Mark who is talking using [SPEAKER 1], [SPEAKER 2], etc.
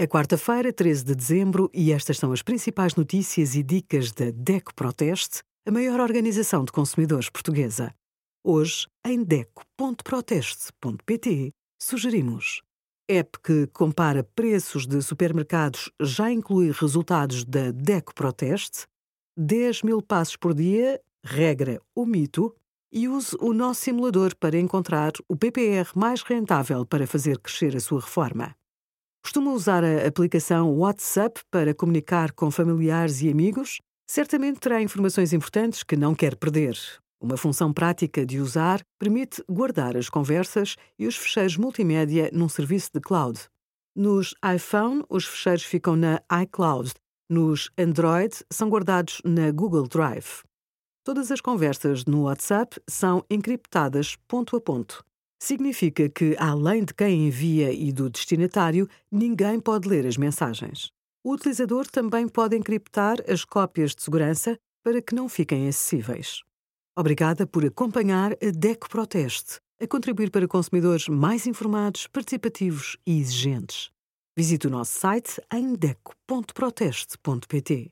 [SPEAKER 1] É quarta-feira, 13 de dezembro, e estas são as principais notícias e dicas da DECO Proteste, a maior organização de consumidores portuguesa. Hoje, em DECO.proteste.pt, sugerimos app que compara preços de supermercados já inclui resultados da DECO Proteste, 10 mil passos por dia, regra ou mito, e use o nosso simulador para encontrar o PPR mais rentável para fazer crescer a sua reforma. Costuma usar a aplicação WhatsApp para comunicar com familiares e amigos? Certamente terá informações importantes que não quer perder. Uma função prática de usar permite guardar as conversas e os fecheiros multimédia num serviço de cloud. Nos iPhone, os fecheiros ficam na iCloud. Nos Android, são guardados na Google Drive. Todas as conversas no WhatsApp são encriptadas ponto a ponto. Significa que, além de quem envia e do destinatário, ninguém pode ler as mensagens. O utilizador também pode encriptar as cópias de segurança para que não fiquem acessíveis. Obrigada por acompanhar a DECO Proteste, a contribuir para consumidores mais informados, participativos e exigentes. Visite o nosso site em deco.proteste.pt.